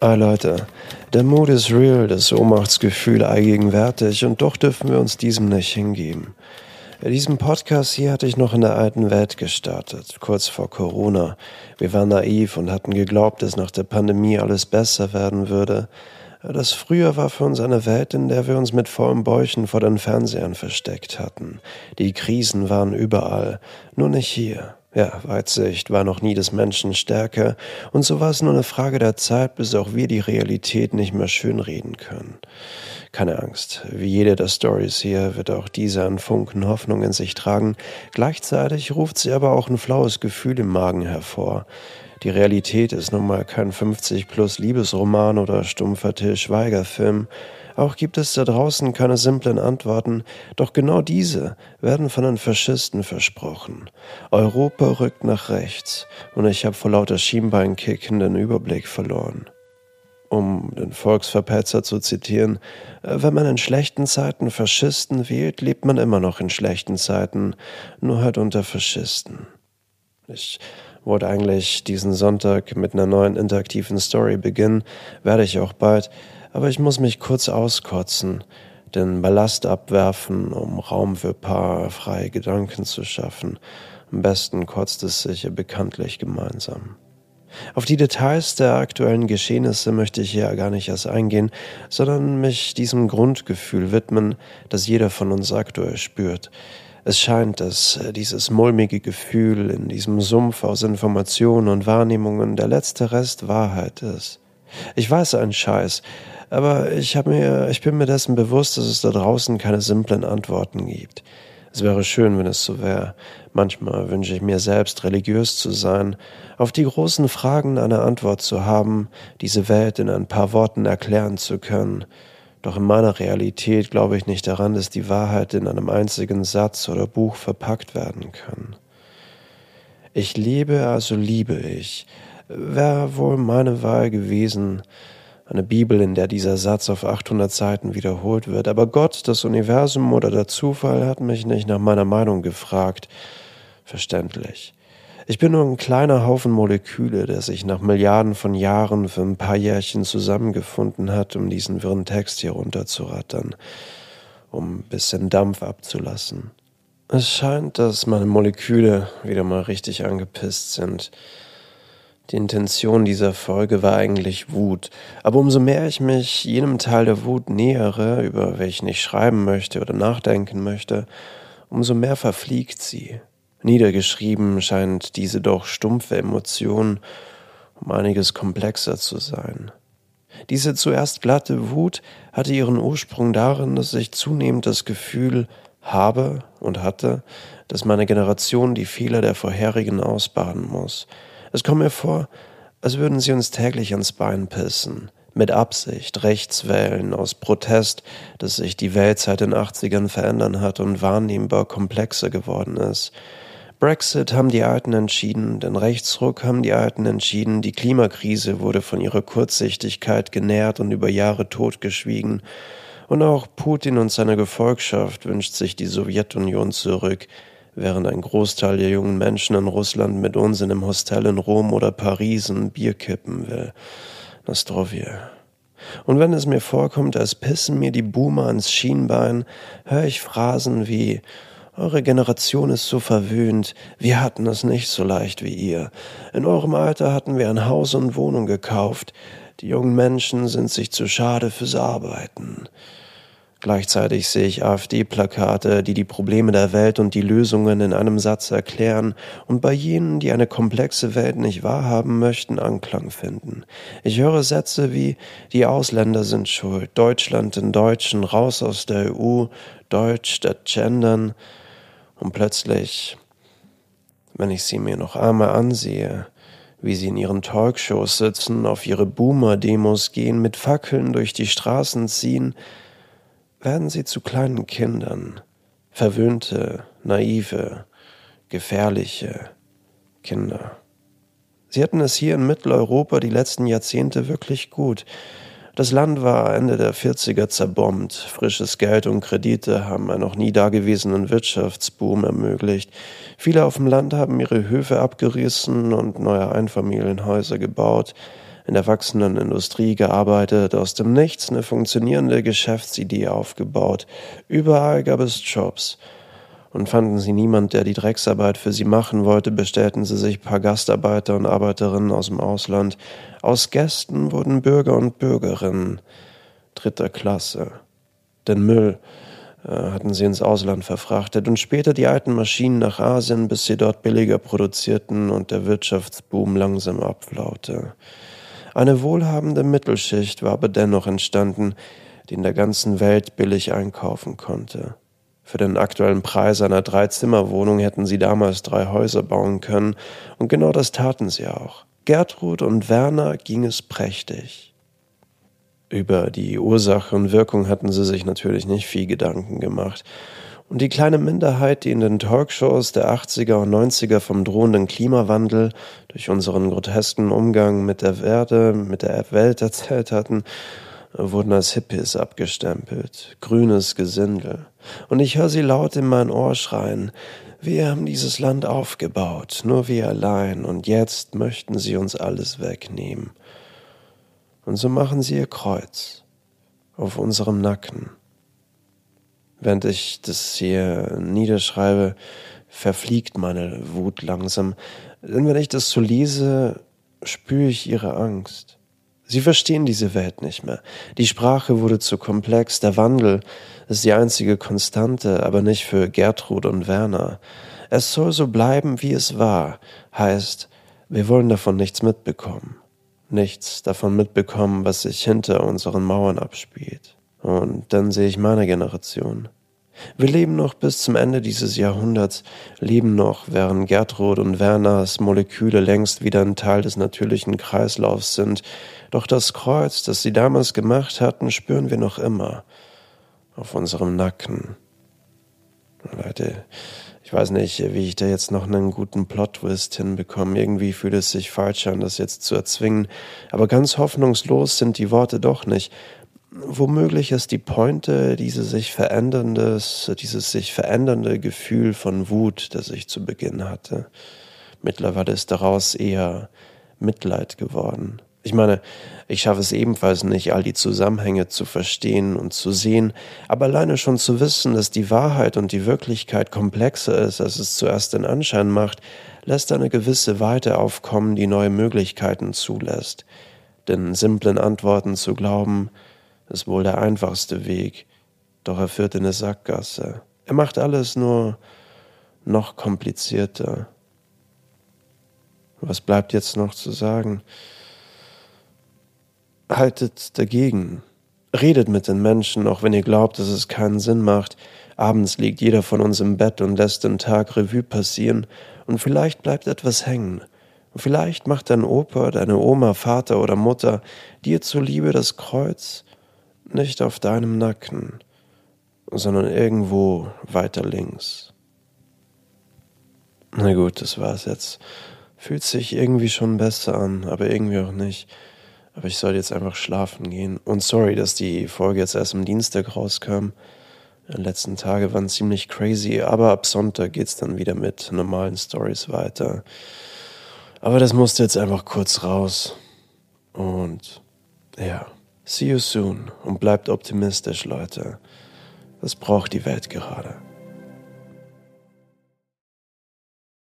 Ah Leute, der Mut ist real, das Ohnmachtsgefühl allgegenwärtig und doch dürfen wir uns diesem nicht hingeben. Diesen Podcast hier hatte ich noch in der alten Welt gestartet, kurz vor Corona. Wir waren naiv und hatten geglaubt, dass nach der Pandemie alles besser werden würde. Das früher war für uns eine Welt, in der wir uns mit vollen Bäuchen vor den Fernsehern versteckt hatten. Die Krisen waren überall, nur nicht hier. Ja, Weitsicht war noch nie des Menschen stärker, und so war es nur eine Frage der Zeit, bis auch wir die Realität nicht mehr schönreden können. Keine Angst, wie jede der Stories hier wird auch diese einen Funken Hoffnung in sich tragen, gleichzeitig ruft sie aber auch ein flaues Gefühl im Magen hervor. Die Realität ist nun mal kein 50 plus Liebesroman oder stumpfer Till Schweiger Film. Auch gibt es da draußen keine simplen Antworten, doch genau diese werden von den Faschisten versprochen. Europa rückt nach rechts und ich habe vor lauter Schienbeinkicken den Überblick verloren. Um den Volksverpetzer zu zitieren, wenn man in schlechten Zeiten Faschisten wählt, lebt man immer noch in schlechten Zeiten, nur halt unter Faschisten. Ich wollte eigentlich diesen Sonntag mit einer neuen interaktiven Story beginnen, werde ich auch bald, aber ich muss mich kurz auskotzen, den Ballast abwerfen, um Raum für paar freie Gedanken zu schaffen. Am besten kotzt es sich bekanntlich gemeinsam. Auf die Details der aktuellen Geschehnisse möchte ich ja gar nicht erst eingehen, sondern mich diesem Grundgefühl widmen, das jeder von uns aktuell spürt. Es scheint, dass äh, dieses mulmige Gefühl in diesem Sumpf aus Informationen und Wahrnehmungen der letzte Rest Wahrheit ist. Ich weiß einen Scheiß, aber ich hab mir, ich bin mir dessen bewusst, dass es da draußen keine simplen Antworten gibt. Es wäre schön, wenn es so wäre. Manchmal wünsche ich mir selbst, religiös zu sein, auf die großen Fragen eine Antwort zu haben, diese Welt in ein paar Worten erklären zu können. Doch in meiner Realität glaube ich nicht daran, dass die Wahrheit in einem einzigen Satz oder Buch verpackt werden kann. Ich lebe, also liebe ich. Wäre wohl meine Wahl gewesen, eine Bibel, in der dieser Satz auf 800 Seiten wiederholt wird. Aber Gott, das Universum oder der Zufall hat mich nicht nach meiner Meinung gefragt. Verständlich. Ich bin nur ein kleiner Haufen Moleküle, der sich nach Milliarden von Jahren für ein paar Jährchen zusammengefunden hat, um diesen wirren Text hier runterzurattern, um ein bisschen Dampf abzulassen. Es scheint, dass meine Moleküle wieder mal richtig angepisst sind. Die Intention dieser Folge war eigentlich Wut, aber umso mehr ich mich jenem Teil der Wut nähere, über welchen ich schreiben möchte oder nachdenken möchte, umso mehr verfliegt sie, Niedergeschrieben scheint diese doch stumpfe Emotion um einiges komplexer zu sein. Diese zuerst glatte Wut hatte ihren Ursprung darin, dass ich zunehmend das Gefühl habe und hatte, dass meine Generation die Fehler der vorherigen ausbaden muss. Es kommt mir vor, als würden sie uns täglich ans Bein pissen, mit Absicht rechts wählen, aus Protest, dass sich die Welt seit den 80ern verändern hat und wahrnehmbar komplexer geworden ist. Brexit haben die Alten entschieden, den Rechtsruck haben die Alten entschieden, die Klimakrise wurde von ihrer Kurzsichtigkeit genährt und über Jahre totgeschwiegen, und auch Putin und seine Gefolgschaft wünscht sich die Sowjetunion zurück, während ein Großteil der jungen Menschen in Russland mit uns in einem Hostel in Rom oder Paris ein Bier kippen will. Nostrovia. Und wenn es mir vorkommt, als pissen mir die Boomer ans Schienbein, höre ich Phrasen wie eure Generation ist so verwöhnt, wir hatten es nicht so leicht wie ihr. In eurem Alter hatten wir ein Haus und Wohnung gekauft, die jungen Menschen sind sich zu schade fürs Arbeiten. Gleichzeitig sehe ich AfD-Plakate, die die Probleme der Welt und die Lösungen in einem Satz erklären und bei jenen, die eine komplexe Welt nicht wahrhaben möchten, Anklang finden. Ich höre Sätze wie die Ausländer sind schuld, Deutschland den Deutschen, raus aus der EU, Deutsch statt Gendern. Und plötzlich, wenn ich sie mir noch einmal ansehe, wie sie in ihren Talkshows sitzen, auf ihre Boomer-Demos gehen, mit Fackeln durch die Straßen ziehen, werden sie zu kleinen Kindern, verwöhnte, naive, gefährliche Kinder. Sie hatten es hier in Mitteleuropa die letzten Jahrzehnte wirklich gut. Das Land war Ende der 40er zerbombt. Frisches Geld und Kredite haben einen noch nie dagewesenen Wirtschaftsboom ermöglicht. Viele auf dem Land haben ihre Höfe abgerissen und neue Einfamilienhäuser gebaut, in der wachsenden Industrie gearbeitet, aus dem Nichts eine funktionierende Geschäftsidee aufgebaut. Überall gab es Jobs und fanden sie niemand, der die Drecksarbeit für sie machen wollte, bestellten sie sich paar Gastarbeiter und Arbeiterinnen aus dem Ausland. Aus Gästen wurden Bürger und Bürgerinnen dritter Klasse. Den Müll äh, hatten sie ins Ausland verfrachtet und später die alten Maschinen nach Asien, bis sie dort billiger produzierten und der Wirtschaftsboom langsam abflaute. Eine wohlhabende Mittelschicht war aber dennoch entstanden, die in der ganzen Welt billig einkaufen konnte. Für den aktuellen Preis einer Dreizimmerwohnung hätten sie damals drei Häuser bauen können, und genau das taten sie auch. Gertrud und Werner ging es prächtig. Über die Ursache und Wirkung hatten sie sich natürlich nicht viel Gedanken gemacht. Und die kleine Minderheit, die in den Talkshows der 80er und 90er vom drohenden Klimawandel durch unseren grotesken Umgang mit der Erde, mit der Welt erzählt hatten, wurden als Hippies abgestempelt, grünes Gesindel. Und ich höre sie laut in mein Ohr schreien, wir haben dieses Land aufgebaut, nur wir allein, und jetzt möchten sie uns alles wegnehmen. Und so machen sie ihr Kreuz auf unserem Nacken. Während ich das hier niederschreibe, verfliegt meine Wut langsam, denn wenn ich das so lese, spüre ich ihre Angst. Sie verstehen diese Welt nicht mehr. Die Sprache wurde zu komplex, der Wandel ist die einzige Konstante, aber nicht für Gertrud und Werner. Es soll so bleiben, wie es war, heißt, wir wollen davon nichts mitbekommen. Nichts davon mitbekommen, was sich hinter unseren Mauern abspielt. Und dann sehe ich meine Generation. Wir leben noch bis zum Ende dieses Jahrhunderts, leben noch, während Gertrud und Werners Moleküle längst wieder ein Teil des natürlichen Kreislaufs sind. Doch das Kreuz, das sie damals gemacht hatten, spüren wir noch immer auf unserem Nacken. Leute, ich weiß nicht, wie ich da jetzt noch einen guten Plot-Twist hinbekomme. Irgendwie fühlt es sich falsch an, das jetzt zu erzwingen. Aber ganz hoffnungslos sind die Worte doch nicht. Womöglich ist die Pointe dieses sich veränderndes, dieses sich verändernde Gefühl von Wut, das ich zu Beginn hatte. Mittlerweile ist daraus eher Mitleid geworden. Ich meine, ich schaffe es ebenfalls nicht, all die Zusammenhänge zu verstehen und zu sehen, aber alleine schon zu wissen, dass die Wahrheit und die Wirklichkeit komplexer ist, als es zuerst den Anschein macht, lässt eine gewisse Weite aufkommen, die neue Möglichkeiten zulässt. Den simplen Antworten zu glauben, ist wohl der einfachste Weg, doch er führt in eine Sackgasse. Er macht alles nur noch komplizierter. Was bleibt jetzt noch zu sagen? Haltet dagegen. Redet mit den Menschen, auch wenn ihr glaubt, dass es keinen Sinn macht. Abends liegt jeder von uns im Bett und lässt den Tag Revue passieren, und vielleicht bleibt etwas hängen. Vielleicht macht dein Opa, deine Oma, Vater oder Mutter dir zuliebe das Kreuz nicht auf deinem Nacken, sondern irgendwo weiter links. Na gut, das war's jetzt. Fühlt sich irgendwie schon besser an, aber irgendwie auch nicht. Aber ich soll jetzt einfach schlafen gehen. Und sorry, dass die Folge jetzt erst am Dienstag rauskam. Die letzten Tage waren ziemlich crazy, aber ab Sonntag geht's dann wieder mit normalen Stories weiter. Aber das musste jetzt einfach kurz raus. Und ja. See you soon und bleibt optimistisch, Leute. Das braucht die Welt gerade.